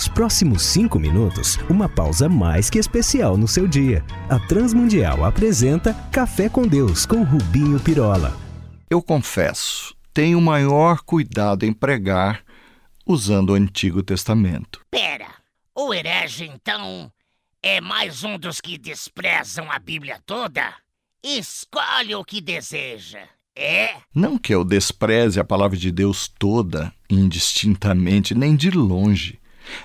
Nos próximos cinco minutos, uma pausa mais que especial no seu dia. A Transmundial apresenta Café com Deus com Rubinho Pirola. Eu confesso, tenho maior cuidado em pregar usando o Antigo Testamento. Pera, o herege então é mais um dos que desprezam a Bíblia toda? Escolhe o que deseja. É? Não que eu despreze a palavra de Deus toda, indistintamente, nem de longe.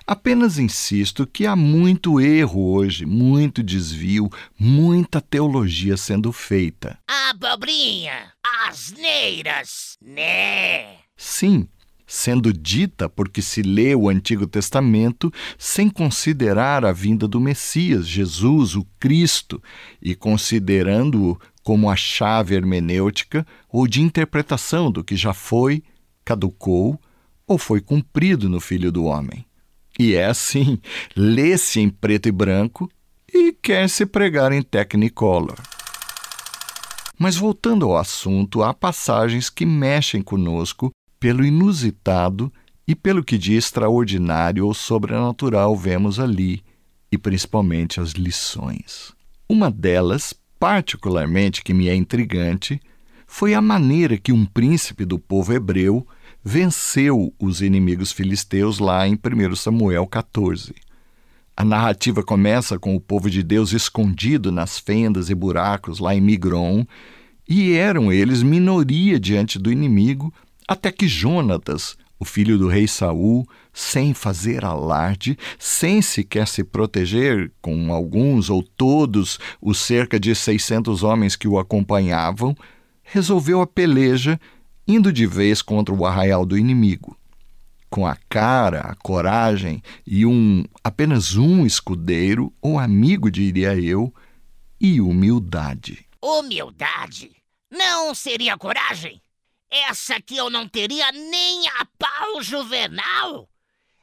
Apenas insisto que há muito erro hoje, muito desvio, muita teologia sendo feita. Abobrinha, asneiras, né? Sim, sendo dita porque se lê o Antigo Testamento sem considerar a vinda do Messias, Jesus, o Cristo, e considerando-o como a chave hermenêutica ou de interpretação do que já foi, caducou ou foi cumprido no Filho do Homem. E é assim, lê-se em preto e branco e quer-se pregar em Technicolor. Mas voltando ao assunto, há passagens que mexem conosco pelo inusitado e pelo que de extraordinário ou sobrenatural vemos ali, e principalmente as lições. Uma delas, particularmente que me é intrigante, foi a maneira que um príncipe do povo hebreu venceu os inimigos filisteus lá em 1 Samuel 14. A narrativa começa com o povo de Deus escondido nas fendas e buracos lá em Migron, e eram eles minoria diante do inimigo, até que Jonatas, o filho do rei Saul, sem fazer alarde, sem sequer se proteger com alguns ou todos os cerca de 600 homens que o acompanhavam, resolveu a peleja indo de vez contra o arraial do inimigo. Com a cara, a coragem e um apenas um escudeiro ou amigo, diria eu, e humildade. Humildade? Não seria coragem? Essa que eu não teria nem a pau juvenal?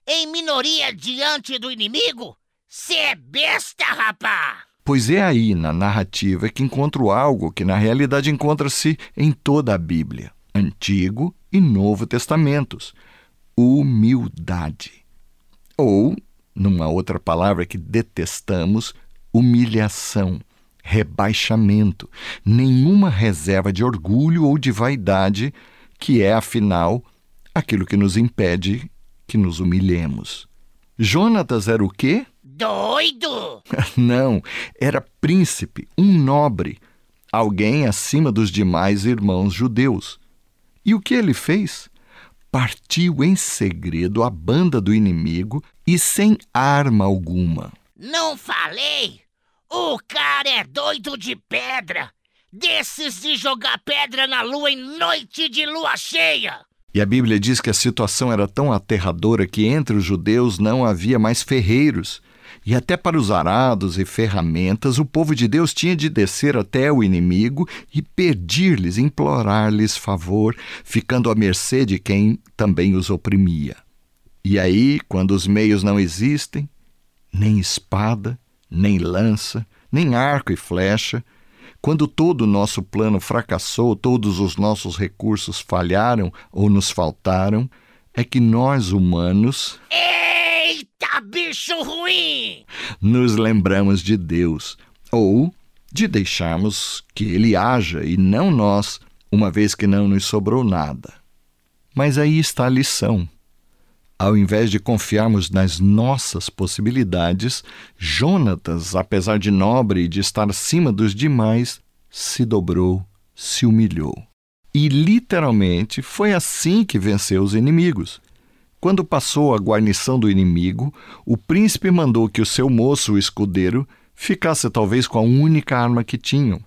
Em minoria diante do inimigo? Cê é besta, rapá! Pois é aí na narrativa que encontro algo que na realidade encontra-se em toda a Bíblia. Antigo e Novo Testamentos. Humildade. Ou, numa outra palavra que detestamos, humilhação, rebaixamento, nenhuma reserva de orgulho ou de vaidade, que é, afinal, aquilo que nos impede que nos humilhemos. Jonatas era o quê? Doido! Não, era príncipe, um nobre, alguém acima dos demais irmãos judeus. E o que ele fez? Partiu em segredo a banda do inimigo e sem arma alguma. Não falei? O cara é doido de pedra! Desses de jogar pedra na lua em noite de lua cheia! E a Bíblia diz que a situação era tão aterradora que entre os judeus não havia mais ferreiros e até para os arados e ferramentas, o povo de Deus tinha de descer até o inimigo e pedir-lhes, implorar-lhes favor, ficando à mercê de quem também os oprimia. E aí, quando os meios não existem, nem espada, nem lança, nem arco e flecha, quando todo o nosso plano fracassou, todos os nossos recursos falharam ou nos faltaram, é que nós humanos. Eita, bicho ruim! Nos lembramos de Deus, ou de deixarmos que Ele haja e não nós, uma vez que não nos sobrou nada. Mas aí está a lição. Ao invés de confiarmos nas nossas possibilidades, Jonatas, apesar de nobre e de estar acima dos demais, se dobrou, se humilhou. E literalmente foi assim que venceu os inimigos. Quando passou a guarnição do inimigo, o príncipe mandou que o seu moço, o escudeiro, ficasse talvez com a única arma que tinham.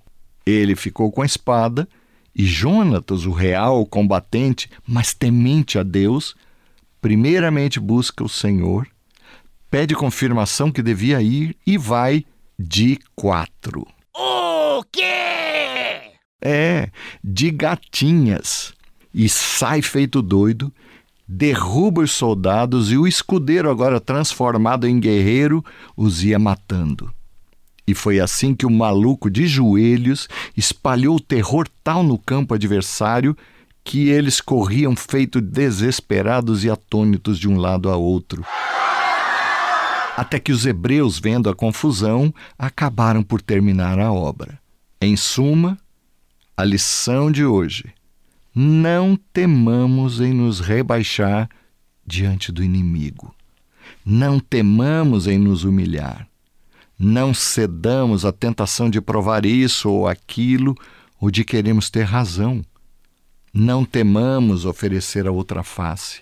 Ele ficou com a espada, e Jonatas, o real combatente, mas temente a Deus, primeiramente busca o Senhor, pede confirmação que devia ir e vai de quatro. O quê? É, de gatinhas. E sai feito doido derruba os soldados e o escudeiro, agora transformado em guerreiro, os ia matando. E foi assim que o maluco de joelhos espalhou terror tal no campo adversário que eles corriam feito desesperados e atônitos de um lado a outro. Até que os hebreus, vendo a confusão, acabaram por terminar a obra. Em suma, a lição de hoje: não temamos em nos rebaixar diante do inimigo. Não temamos em nos humilhar. Não cedamos à tentação de provar isso ou aquilo ou de queremos ter razão. Não temamos oferecer a outra face.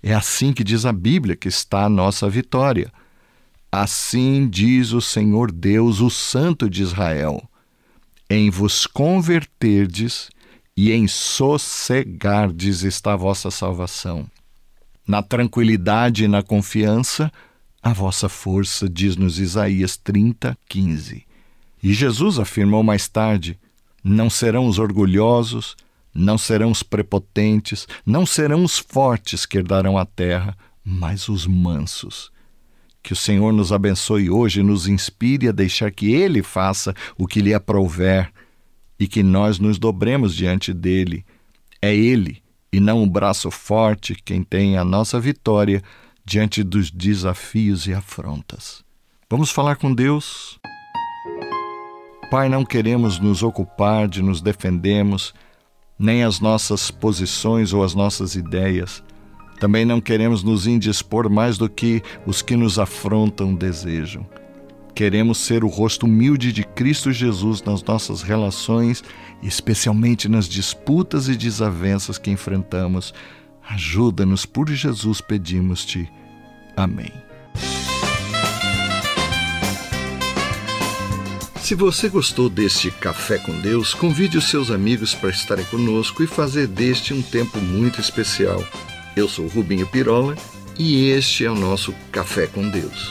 É assim que diz a Bíblia que está a nossa vitória. Assim diz o Senhor Deus, o Santo de Israel: em vos converterdes e em sossegardes está a vossa salvação. Na tranquilidade e na confiança, a vossa força, diz-nos Isaías 30, 15. E Jesus afirmou mais tarde: Não serão os orgulhosos, não serão os prepotentes, não serão os fortes que herdarão a terra, mas os mansos. Que o Senhor nos abençoe hoje e nos inspire a deixar que Ele faça o que lhe aprouver e que nós nos dobremos diante dele. É Ele e não o braço forte quem tem a nossa vitória diante dos desafios e afrontas. Vamos falar com Deus? Pai, não queremos nos ocupar de nos defendermos, nem as nossas posições ou as nossas ideias. Também não queremos nos indispor mais do que os que nos afrontam desejam. Queremos ser o rosto humilde de Cristo Jesus nas nossas relações, especialmente nas disputas e desavenças que enfrentamos Ajuda-nos por Jesus, pedimos-te. Amém. Se você gostou deste Café com Deus, convide os seus amigos para estarem conosco e fazer deste um tempo muito especial. Eu sou Rubinho Pirola e este é o nosso Café com Deus,